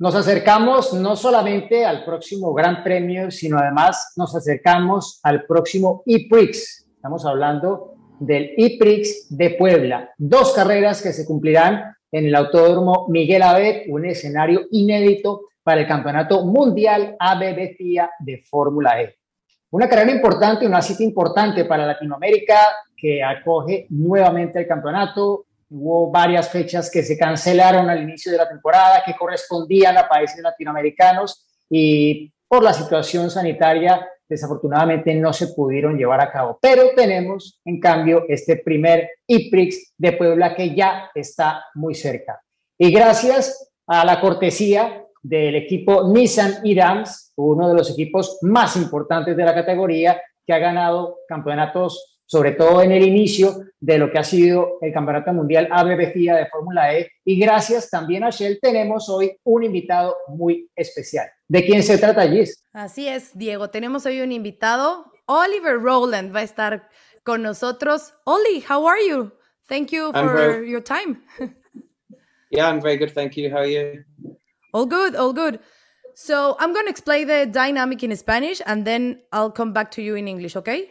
Nos acercamos no solamente al próximo Gran Premio, sino además nos acercamos al próximo E-Prix. Estamos hablando del E-Prix de Puebla. Dos carreras que se cumplirán en el Autódromo Miguel Abed, un escenario inédito para el Campeonato Mundial ABB FIA de Fórmula E. Una carrera importante, una cita importante para Latinoamérica que acoge nuevamente el campeonato. Hubo varias fechas que se cancelaron al inicio de la temporada que correspondían a países latinoamericanos y por la situación sanitaria desafortunadamente no se pudieron llevar a cabo. Pero tenemos, en cambio, este primer IPRIX de Puebla que ya está muy cerca. Y gracias a la cortesía del equipo Nissan Irams, uno de los equipos más importantes de la categoría, que ha ganado campeonatos, sobre todo en el inicio de lo que ha sido el Campeonato Mundial ABB FIA de Fórmula E. Y gracias también a Shell tenemos hoy un invitado muy especial. ¿De quién se trata, Gis? Así es, Diego. Tenemos hoy un invitado. Oliver Rowland va a estar con nosotros. Oli, how are you? Thank you for very... your time. yeah, I'm very good. Thank you. How are you? All good, all good. So I'm going to explain the dynamic in Spanish and then I'll come back to you in English, okay?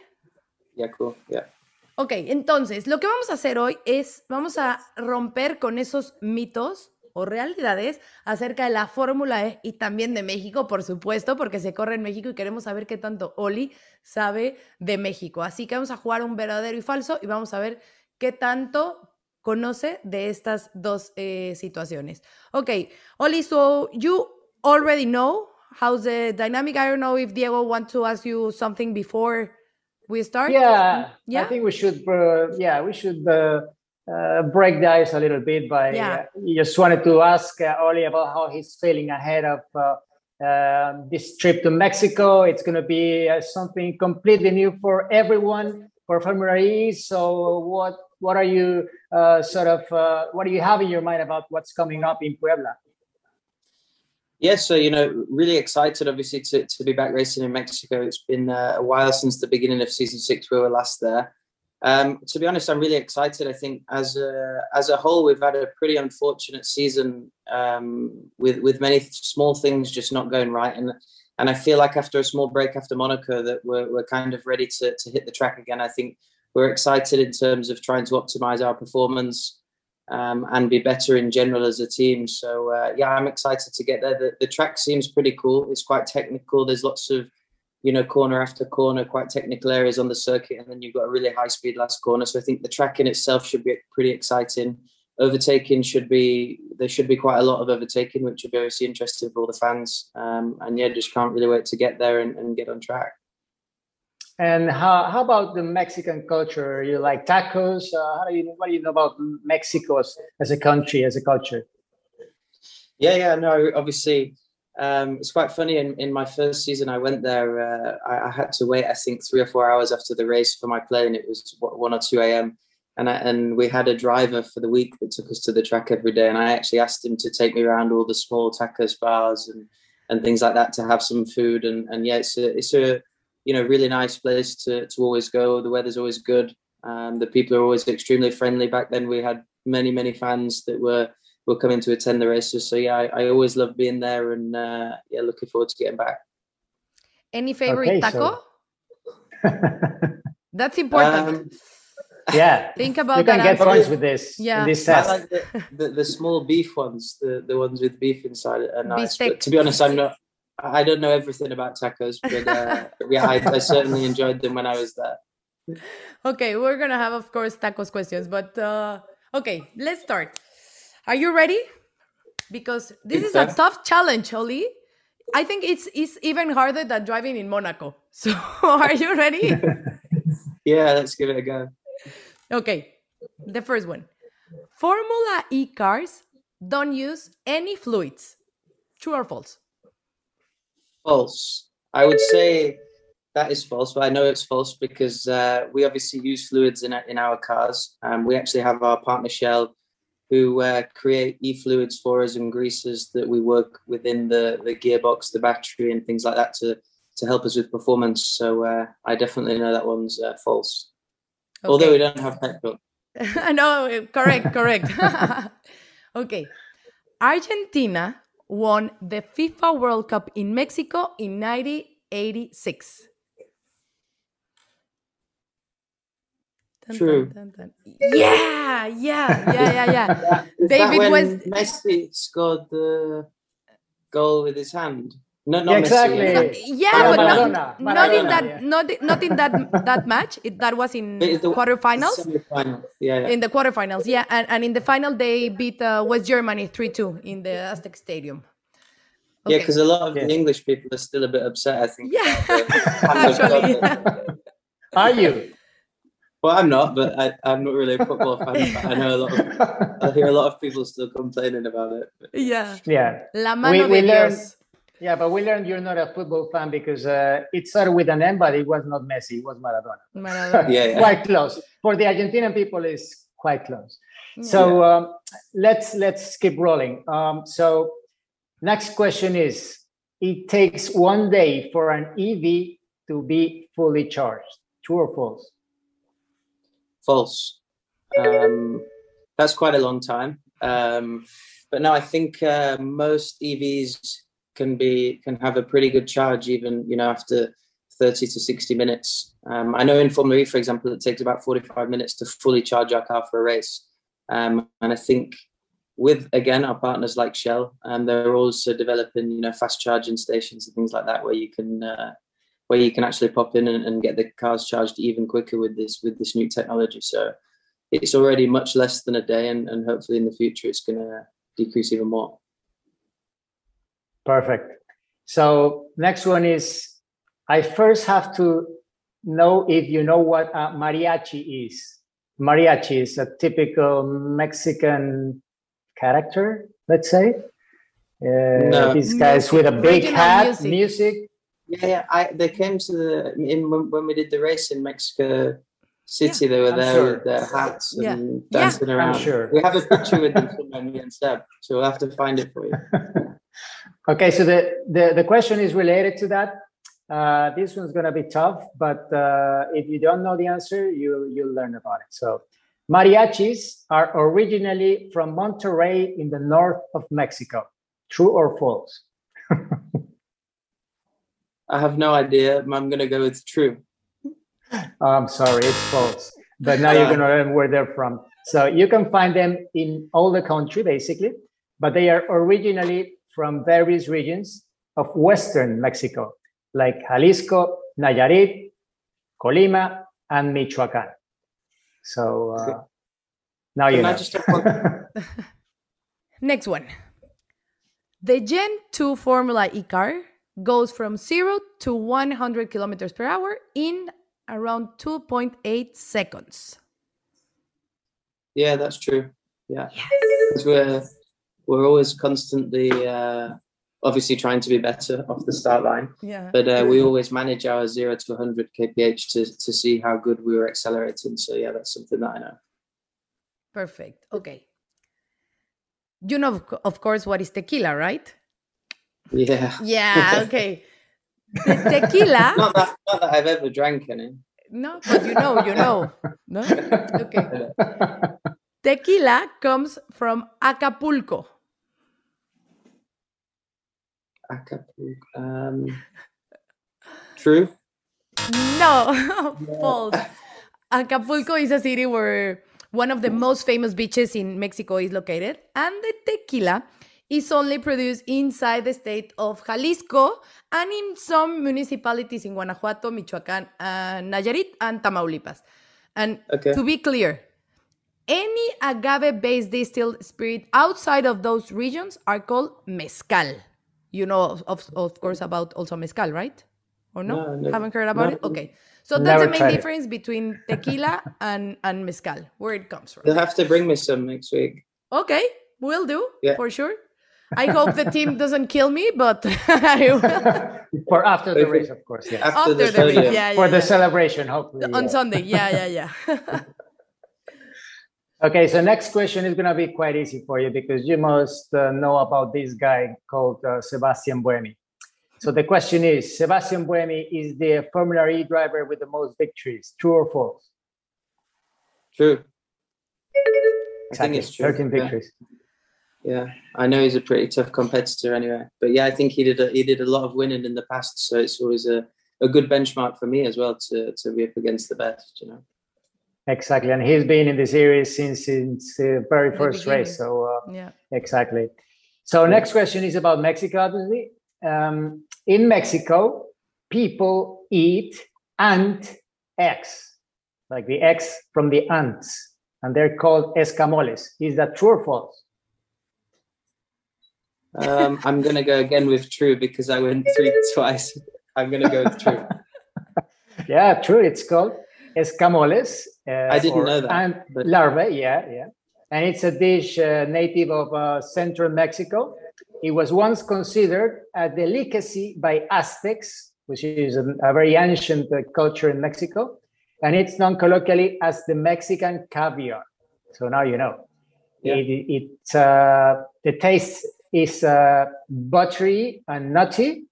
Yeah, cool. Yeah. Ok, entonces, lo que vamos a hacer hoy es, vamos a romper con esos mitos o realidades acerca de la Fórmula E y también de México, por supuesto, porque se corre en México y queremos saber qué tanto Oli sabe de México. Así que vamos a jugar un verdadero y falso y vamos a ver qué tanto conoce de estas dos eh, situaciones. Ok, Oli, so you already know how's the dynamic. I don't know if Diego want to ask you something before we start. Yeah, yeah. I think we should. Uh, yeah, we should uh, uh, break the ice a little bit by. Yeah. you just wanted to ask Oli about how he's feeling ahead of. Um, this trip to Mexico, it's going to be something completely new for everyone for E. So, what what are you uh, sort of uh, what do you have in your mind about what's coming up in Puebla? Yeah, so you know, really excited, obviously, to, to be back racing in Mexico. It's been uh, a while since the beginning of season six. We were last there. Um, to be honest, I'm really excited. I think as a as a whole, we've had a pretty unfortunate season um, with with many small things just not going right, and and I feel like after a small break after Monaco, that we're we're kind of ready to to hit the track again. I think we're excited in terms of trying to optimize our performance um, and be better in general as a team. So uh, yeah, I'm excited to get there. The, the track seems pretty cool. It's quite technical. There's lots of you know corner after corner, quite technical areas on the circuit, and then you've got a really high speed last corner. So I think the track in itself should be pretty exciting. Overtaking should be there should be quite a lot of overtaking, which will be obviously interesting for all the fans. Um, and yeah, just can't really wait to get there and, and get on track. And how, how about the Mexican culture? You like tacos? Uh, how do you what do you know about Mexico as, as a country, as a culture? Yeah, yeah, no, obviously. Um, it's quite funny. In, in my first season, I went there. Uh, I, I, had to wait, I think, three or four hours after the race for my plane. It was one or two a.m. and I, and we had a driver for the week that took us to the track every day. And I actually asked him to take me around all the small tacos bars and and things like that to have some food. And and yeah, it's a it's a you know really nice place to to always go. The weather's always good. Um, the people are always extremely friendly. Back then, we had many many fans that were were coming to attend the races. So yeah, I, I always love being there, and uh, yeah, looking forward to getting back. Any favorite Okay, taco? so- That's important. Um, yeah, Think about you can that get answer. points with this. Yeah. in this I test. like the, the, the small beef ones, the, the ones with beef inside are nice. But to be honest, I'm not. I don't know everything about tacos, but uh, yeah, I, I certainly enjoyed them when I was there. Okay, we're gonna have, of course, tacos questions, but uh, okay, let's start. Are you ready? Because this is a tough challenge, Oli. I think it's it's even harder than driving in Monaco. So, are you ready? Yeah, let's give it a go. okay, the first one. Formula E cars don't use any fluids. True or false? False. I would say that is false, but I know it's false because uh, we obviously use fluids in our, in our cars. Um, we actually have our partner Shell who uh, create e-fluids for us and greases that we work within the, the gearbox, the battery, and things like that to to help us with performance. So uh, I definitely know that one's uh, false. Although we don't have petrol. no, correct, correct. okay. Argentina won the FIFA World Cup in Mexico in 1986. Dun, True. dun, dun, dun. Yeah, yeah, yeah, yeah, yeah. David was Messi scored the goal with his hand. No, not Yeah, exactly. Messi. yeah, Yeah, but not, Maradona, not in that, yeah. not, not in that that match. It, that was in The- the- quarterfinals. Yeah, yeah. In the quarterfinals, yeah, and, and in the final they beat uh, West Germany three two in the Aztec Stadium. Yeah, because a lot of Yeah. the English people are still a bit upset. I think. Yeah, about the hand of actually. God. Are you? Well, I'm not, but I, I'm not really a football fan. But I know a lot. Of, I hear a lot of people still complaining about it. But yeah, yeah. la mano we de learned- Dios. Yeah, but we learned you're not a football fan because uh, it started with an M, but it was not Messi, it was Maradona. Maradona. Yeah, yeah. quite close. For the Argentinian people, is quite close. So um, let's let's keep rolling. Um, so next question is: It takes one day for an EV to be fully charged. True or false? False. Um, that's quite a long time. Um, but no, I think uh, most EVs can be can have a pretty good charge even you know after 30 to 60 minutes. Um, I know in Formula E, for example, it takes about 45 minutes to fully charge our car for a race. Um, and I think with again our partners like Shell, um, they're also developing you know fast charging stations and things like that where you can uh, where you can actually pop in and, and get the cars charged even quicker with this with this new technology. So it's already much less than a day, and, and hopefully in the future it's going to decrease even more. Perfect. So next one is: I first have to know if you know what a mariachi is. Mariachi is a typical Mexican character, let's say. Uh, No. These guys with a big Regional hat, music. music. Yeah, yeah. I they came to the in when, when we did the race in Mexico City. They were I'm there sure. with their hats Yeah. and Yeah. dancing around. sure. We have a picture with them somewhere, me and Seb, so we'll have to find it for you. Okay, so the, the, the question is related to that. Uh, this one's going to be tough, but uh, if you don't know the answer, you, you'll learn about it. So, mariachis are originally from Monterrey in the north of Mexico. True or false? I have no idea. I'm going to go with true. I'm sorry, it's false. But now you're going to learn where they're from. So, you can find them in all the country, basically, but they are originally from various regions of Western Mexico, like Jalisco, Nayarit, Colima, and Michoacan. So uh, now you know. one? Next one. The Gen 2 Formula E car goes from 0 to 100 kilometers per hour in around 2.8 seconds. Yeah, that's true. Yeah, 'Cause we're always constantly, uh, obviously trying to be better off the start line, Yeah. but uh, we always manage our zero to 100 kph to to see how good we were accelerating. So yeah, that's something that I know. Perfect. Okay. You know, of of course, what is tequila, right? Yeah, Yeah. Okay. The tequila. not that not that I've ever drank any. No, but you know, you know. No? Okay. Tequila comes from Acapulco. Acapulco. Um, true. No, false. Acapulco is a city where one of the most famous beaches in Mexico is located, and the tequila is only produced inside the state of Jalisco and in some municipalities in Guanajuato, Michoacán, and Nayarit, and Tamaulipas. And Okay. to be clear, any agave based distilled spirit outside of those regions are called mezcal. You know, of, of course, about also mezcal, right? Or no? No, never- Haven't heard about no. it? Okay. So that's the main tried it. difference between tequila and, and mezcal, where it comes from. You'll have to bring me some next week. Okay, will do Yeah. for sure. I hope the team doesn't kill me, but for after the race, of course. Yeah. After, after the, the race, yeah, yeah, for the celebration, hopefully. on yeah. Sunday. Yeah, yeah, yeah. Okay, so next question is going to be quite easy for you because you must uh, know about this guy called uh, Sebastian Buemi. So the question is Sebastian Buemi is the Formula E driver with the most victories, true or false? True. I Exactly, think it's true. 13 yeah. victories. Yeah, I know he's a pretty tough competitor anyway. But yeah, I think he did a, he did a lot of winning in the past, so it's always a, a good benchmark for me as well to to be up against the best. You know. Exactly, and he's been in the series since since the very The first race. So uh, yeah. exactly. So next question is about Mexico. Obviously, um, in Mexico, people eat ant eggs, like the eggs from the ants, and they're called escamoles. Is that true or false? Um, I'm gonna go again with true because I went through twice. I'm gonna go with true. Yeah, true. It's called escamoles. Uh, I didn't or know that, Ant but- larvae, yeah, yeah. And it's a dish uh, native of uh, central Mexico. It was once considered a delicacy by Aztecs, which is a, a very ancient uh, culture in Mexico. And it's known colloquially as the Mexican caviar. So now you know. Yeah. It, it, uh, the taste is uh, buttery and nutty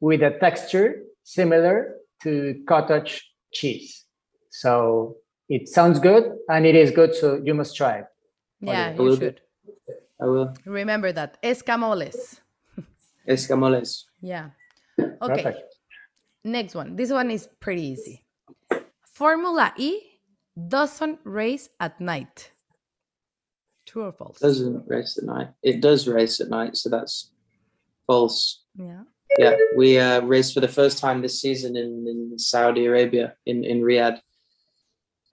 with a texture similar to cottage cheese. So it sounds good and it is good, so you must try it. Yeah, I you will should. I will. Remember that. Escamoles. Escamoles. Yeah. Okay. Perfect. Next one. This one is pretty easy. Formula E doesn't race at night. True or false? Doesn't race at night. It does race at night, so that's false. Yeah. Yeah, we uh, raced for the first time this season in, in Saudi Arabia, in, in Riyadh,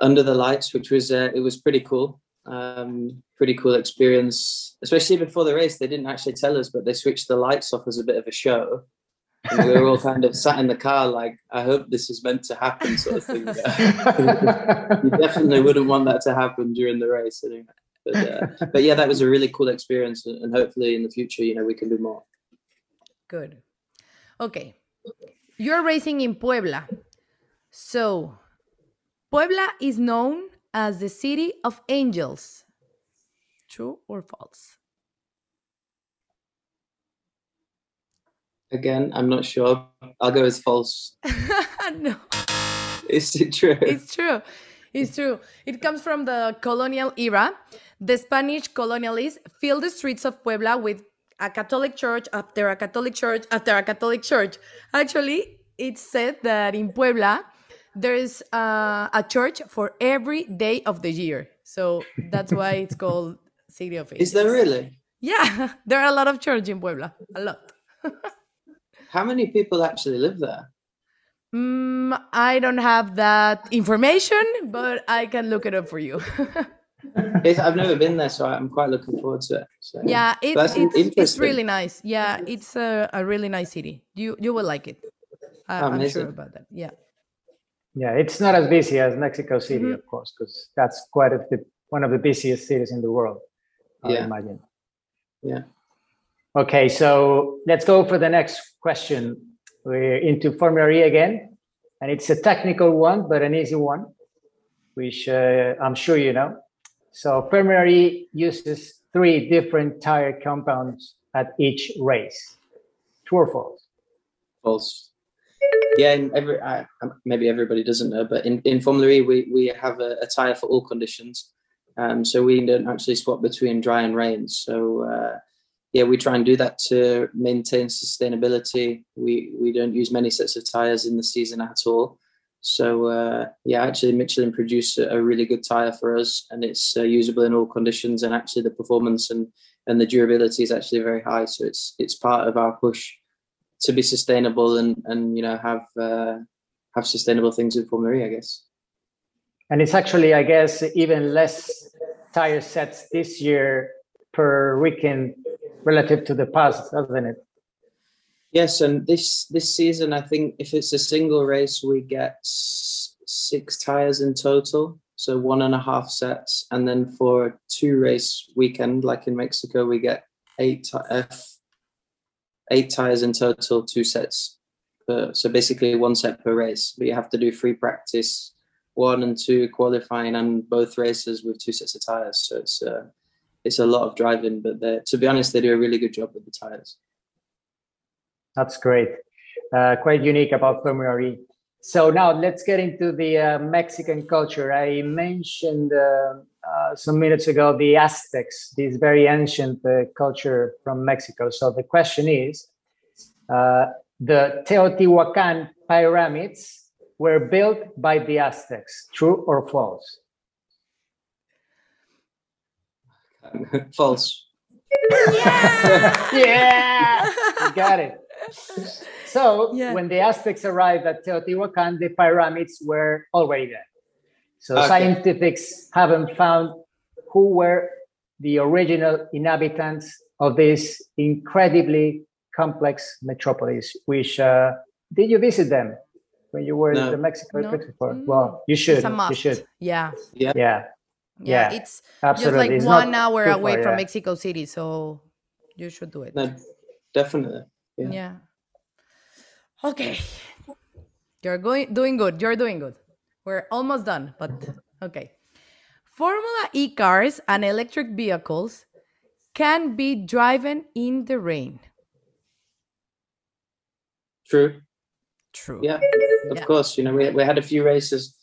under the lights, which was uh, it was pretty cool. Um, pretty cool experience, especially before the race. They didn't actually tell us, but they switched the lights off as a bit of a show. And we were all kind of sat in the car, like, I hope this is meant to happen, sort of thing. you definitely wouldn't want that to happen during the race. Anyway. But, uh, but yeah, that was a really cool experience, and hopefully in the future, you know, we can do more. Good. Okay. You're racing in Puebla. So, Puebla is known as the city of angels. True or false? Again, I'm not sure. I'll go with false. no, Is it true? it's true. It's true. It comes from the colonial era. The Spanish colonialists filled the streets of Puebla with a Catholic church after a Catholic church after a Catholic church. Actually, it's said that in Puebla, there is uh, a church for every day of the year. So that's why it's called City of Angels. Is there really? Yeah, there are a lot of churches in Puebla. A lot. How many people actually live there? Mm, I don't have that information, but I can look it up for you. It's, I've never been there, so I'm quite looking forward to it. So, yeah, it's, it's, it's really nice. Yeah, it's a, a really nice city. You you will like it. I, I'm sure about that. Yeah. Yeah, it's not as busy as Mexico City, Mhm. of course, because that's quite a, the, one of the busiest cities in the world, I Yeah. imagine. Yeah. Okay, so let's go for the next question. We're into Formula E again, and it's a technical one, but an easy one, which uh, I'm sure you know. So Formula E uses three different tire compounds at each race. True or false? False. Yeah, in every I, maybe everybody doesn't know, but in, in Formula E, we, we have a, a tire for all conditions. Um, so we don't actually swap between dry and rain. So uh, yeah, we try and do that to maintain sustainability. We we don't use many sets of tires in the season at all. So uh, yeah, actually Michelin produce a, a really good tire for us, and it's uh, usable in all conditions. And actually, the performance and and the durability is actually very high. So it's it's part of our push to be sustainable and and you know have uh, have sustainable things in Formula E, I guess. And it's actually, I guess, even less tire sets this year per weekend relative to the past, doesn't it? Yes, and this this season, I think if it's a single race, we get six tires in total, so one and a half sets, and then for a two race weekend, like in Mexico, we get eight uh, eight tires in total, two sets. Per, so basically one set per race, but you have to do free practice, one and two qualifying, and both races with two sets of tires. So it's uh, it's a lot of driving, but to be honest, they do a really good job with the tires. That's great. Uh, quite unique about Formula E. So now let's get into the uh, Mexican culture. I mentioned uh, some minutes ago the Aztecs, this very ancient uh, culture from Mexico. So the question is, uh, the Teotihuacan pyramids were built by the Aztecs. True or false? false. Yeah, yeah, you got it. So yeah. when the Aztecs arrived at Teotihuacan, the pyramids were already there. So okay. scientists haven't found who were the original inhabitants of this incredibly complex metropolis. Which uh, did you visit them when you were no. in the Mexico no. Mm. Well, you should. You should. Yeah. Yeah. Yeah. Yeah, it's absolutely. just like it's one hour away far, from yeah. Mexico City, so you should do it. No, definitely. Yeah. yeah. Okay. You're going doing good. You're doing good. We're almost done, but okay. Formula E cars and electric vehicles can be driven in the rain. True. True. Yeah, of yeah. course. You know, we, we had a few races.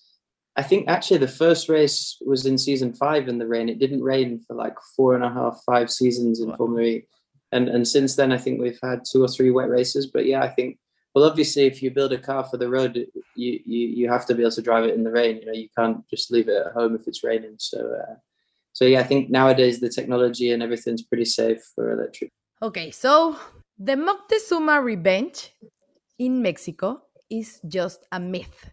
I think actually the first race was in season five in the rain. It didn't rain for like four and a half, five seasons in Formula E. And, and since then, I think we've had two or three wet races. But yeah, I think well, obviously, if you build a car for the road, you, you you have to be able to drive it in the rain. You know, you can't just leave it at home if it's raining. So, uh, so yeah, I think nowadays the technology and everything's pretty safe for electric. Okay, so the Moctezuma revenge in Mexico is just a myth.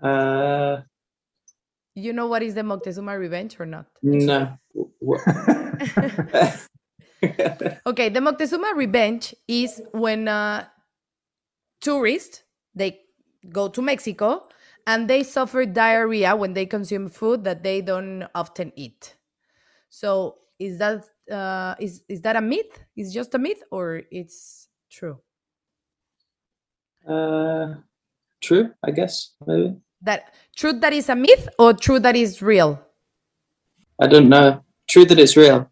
Uh, you know what is the Moctezuma revenge or not? No. okay, the Moctezuma revenge is when uh, tourists they go to Mexico and they suffer diarrhea when they consume food that they don't often eat. So is that uh, is is that a myth? Is just a myth or it's true? Uh, true, I guess maybe. That truth that is a myth or true that is real? I don't know. True that it's real.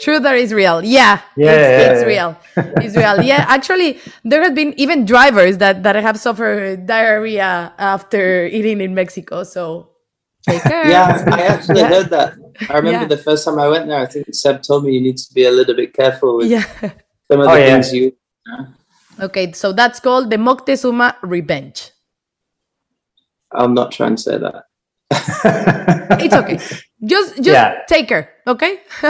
True, that is real. Yeah, yeah, it's, yeah, it's yeah. real. It's real. Yeah, actually, there have been even drivers that that have suffered diarrhea after eating in Mexico. So take care. Yeah, I actually yeah. heard that. I remember the first time I went there. I think Seb told me you need to be a little bit careful with yeah. some of oh, the things you. Okay, so that's called the Moctezuma revenge. I'm not trying to say that. it's okay. Just just yeah. take her, okay?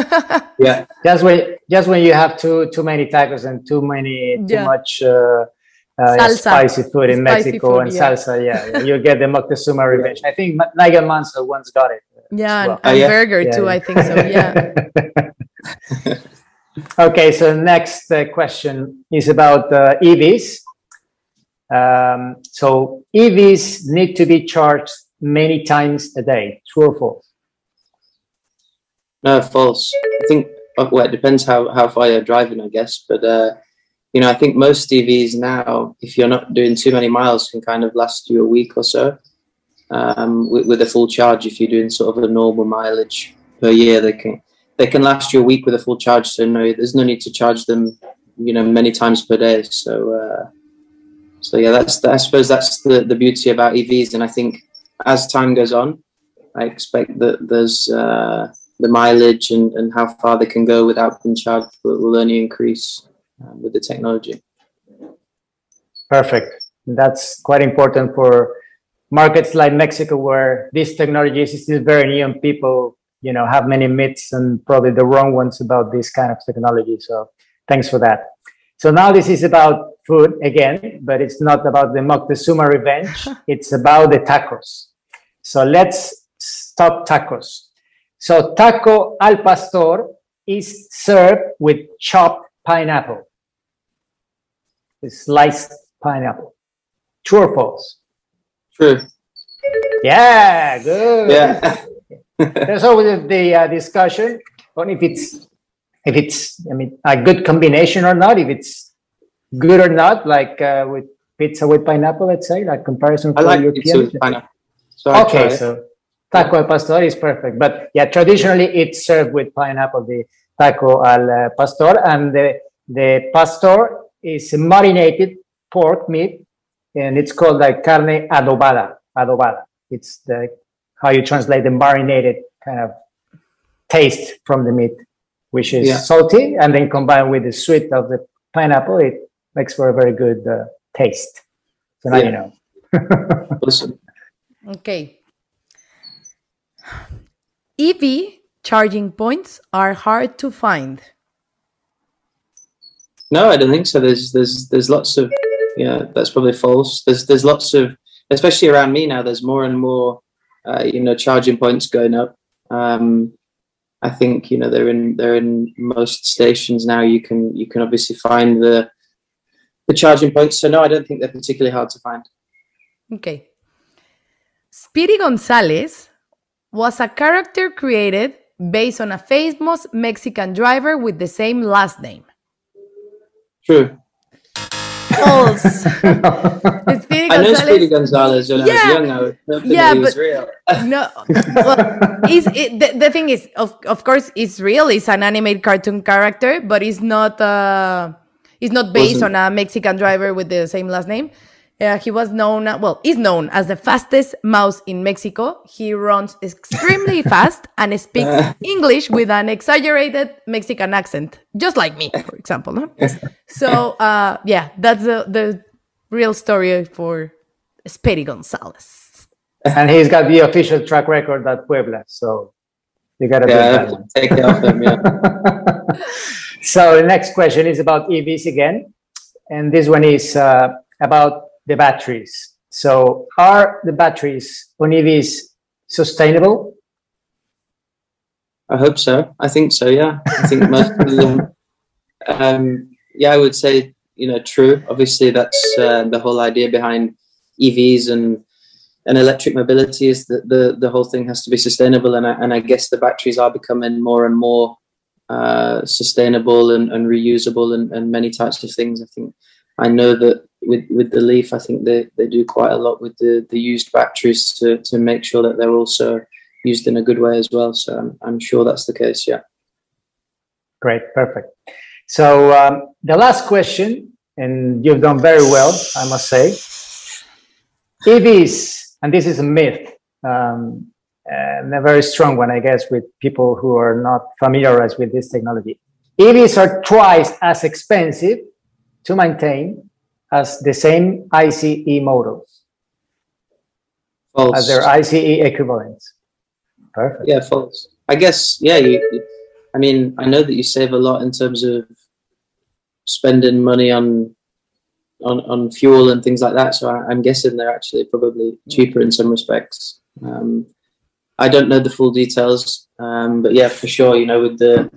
yeah. Just when just when you have too too many tacos and too many too yeah. much uh, uh, spicy food in spicy Mexico food, and yeah. salsa, yeah, you get the Moctezuma revenge. I think Nigel Mansell once got it. Yeah, well. and, and oh, burger too. I think so. Yeah. okay, so next uh, question is about uh, EVs. Um, so EVs need to be charged many times a day. True or false? No, false. I think uh, well, it depends how how far you're driving, I guess. But uh, you know, I think most EVs now, if you're not doing too many miles, can kind of last you a week or so. Um, with, with a full charge, if you're doing sort of a normal mileage per year, they can they can last you a week with a full charge. So no, there's no need to charge them, you know, many times per day. So uh, so yeah, that's I suppose that's the the beauty about EVs, and I think as time goes on, I expect that there's uh, the mileage and, and how far they can go without being charged will, will only increase uh, with the technology. Perfect. That's quite important for markets like Mexico, where this technology is still very new and people, you know, have many myths and probably the wrong ones about this kind of technology. So thanks for that. So now this is about food again, but it's not about the Moctezuma revenge. it's about the tacos. So let's stop tacos. So taco al pastor is served with chopped pineapple, sliced pineapple. True or false? True. Yeah, good. Yeah. There's always the uh, discussion on if it's if it's I mean a good combination or not, if it's good or not, like uh, with pizza with pineapple, let's say, like comparison I like European. pizza with pineapple. So okay, so taco al pastor is perfect, but yeah, traditionally it's served with pineapple, the taco al uh, pastor, and the the pastor is marinated pork meat, and it's called like carne adobada. Adobada. It's the how you translate the marinated kind of taste from the meat, which is Yeah. salty, and then combined with the sweet of the pineapple, it makes for a very good uh, taste. So now Yeah. you know. Awesome. Okay. EV charging points are hard to find. No, I don't think so. There's there's there's lots of yeah, that's probably false. There's there's lots of especially around me now. There's more and more uh, you know charging points going up. Um, I think you know they're in they're in most stations now. You can you can obviously find the the charging points. So no, I don't think they're particularly hard to find. Okay. Speedy Gonzalez was a character created based on a famous Mexican driver with the same last name. True. False. Speedy I know Gonzalez- Speedy Gonzalez when I Yeah. was young. I was Yeah, that he was but- real. no well, is it, the, the thing is of, of course it's real it's an animated cartoon character but it's not uh it's not based Wasn't- on a mexican driver with the same last name uh, he was known well is known as the fastest mouse in mexico he runs extremely fast and speaks english with an exaggerated mexican accent just like me for example no? so uh yeah that's the, the real story for Speedy Gonzalez. and he's got the official track record at Puebla, so you got to Yeah, I yeah, have to take it off him. Yeah. so the next question is about EVs again, and this one is uh, about the batteries. So, are the batteries on EVs sustainable? I hope so. I think so. Yeah, I think most of them. Um, yeah, I would say you know true. Obviously, that's uh, the whole idea behind EVs and and electric mobility is that the the whole thing has to be sustainable. And I, and I guess the batteries are becoming more and more uh, sustainable and, and reusable and, and many types of things. I think I know that with with the Leaf, I think they, they do quite a lot with the the used batteries to to make sure that they're also used in a good way as well. So I'm, I'm sure that's the case. Yeah. Great, perfect. So, um, the last question, and you've done very well, I must say. EVs, and this is a myth, um, and a very strong one, I guess, with people who are not familiarized with this technology. EVs are twice as expensive to maintain as the same ICE models, False. as their ICE equivalents. Perfect. yeah, false. I guess. Yeah. You, you- I mean, I know that you save a lot in terms of spending money on on on fuel and things like that. So I, I'm guessing they're actually probably cheaper in some respects. Um, I don't know the full details, um, but yeah, for sure. You know, with the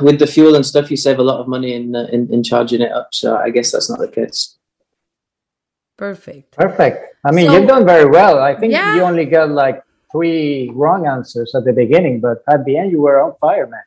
with the fuel and stuff, you save a lot of money in uh, in, in charging it up. So I guess that's not the case. Perfect. Perfect. I mean, So- you've done very well. I think Yeah. you only got like three wrong answers at the beginning, but at the end, you were on fire, man.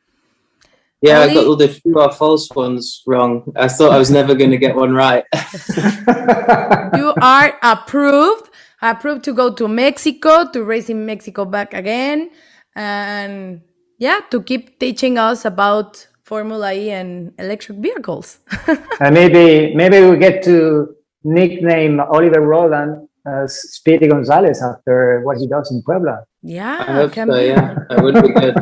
Yeah, I got all the few or false ones wrong. I thought I was never going to get one right. You are approved. Approved to go to Mexico, to race in Mexico back again. And yeah, to keep teaching us about Formula E and electric vehicles. and uh, maybe, maybe we get to nickname Oliver Rowland as Speedy Gonzalez after what he does in Puebla. yeah, I hope can so. be. Yeah, that would be good.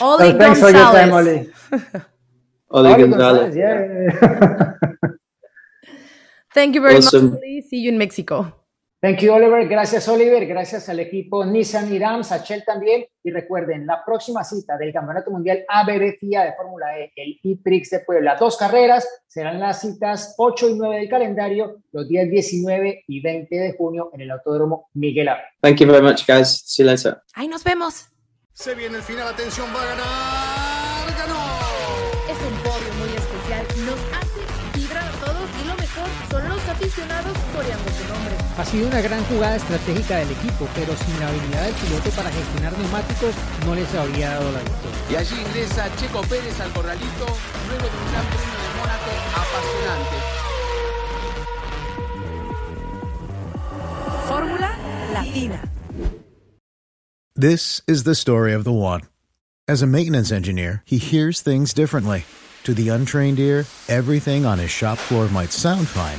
Oli So thanks for your time, Gonzalez. Oli. Oli Oli Gonzalez. yeah. yeah. Thank you very Awesome. much, Oli. See you in Mexico. Thank you, Oliver. Gracias, Oliver. Gracias al equipo Nissan y Rams, a Shell también. Y recuerden, la próxima cita del Campeonato Mundial ABB FIA de Fórmula E, el E-Prix de Puebla. Dos carreras serán las citas 8 y 9 del calendario, los días 19 y 20 de junio en el Autódromo Miguel Ángel. Thank you very much, guys. See you later. Ahí nos vemos. Se viene el final, atención, va a ganar. ¡Ganó! Es un podio muy especial. Nos hace vibrar a todos y lo mejor son los aficionados nombre. Ha sido una gran jugada estratégica del equipo, pero sin la habilidad del piloto para gestionar neumáticos no les habría dado la victoria. Y allí ingresa Checo Pérez al corralito luego de un gran premio de Mónaco apasionante. Fórmula Latina. This is the story of the one. As a maintenance engineer, he hears things differently. To the untrained ear, everything on his shop floor might sound fine,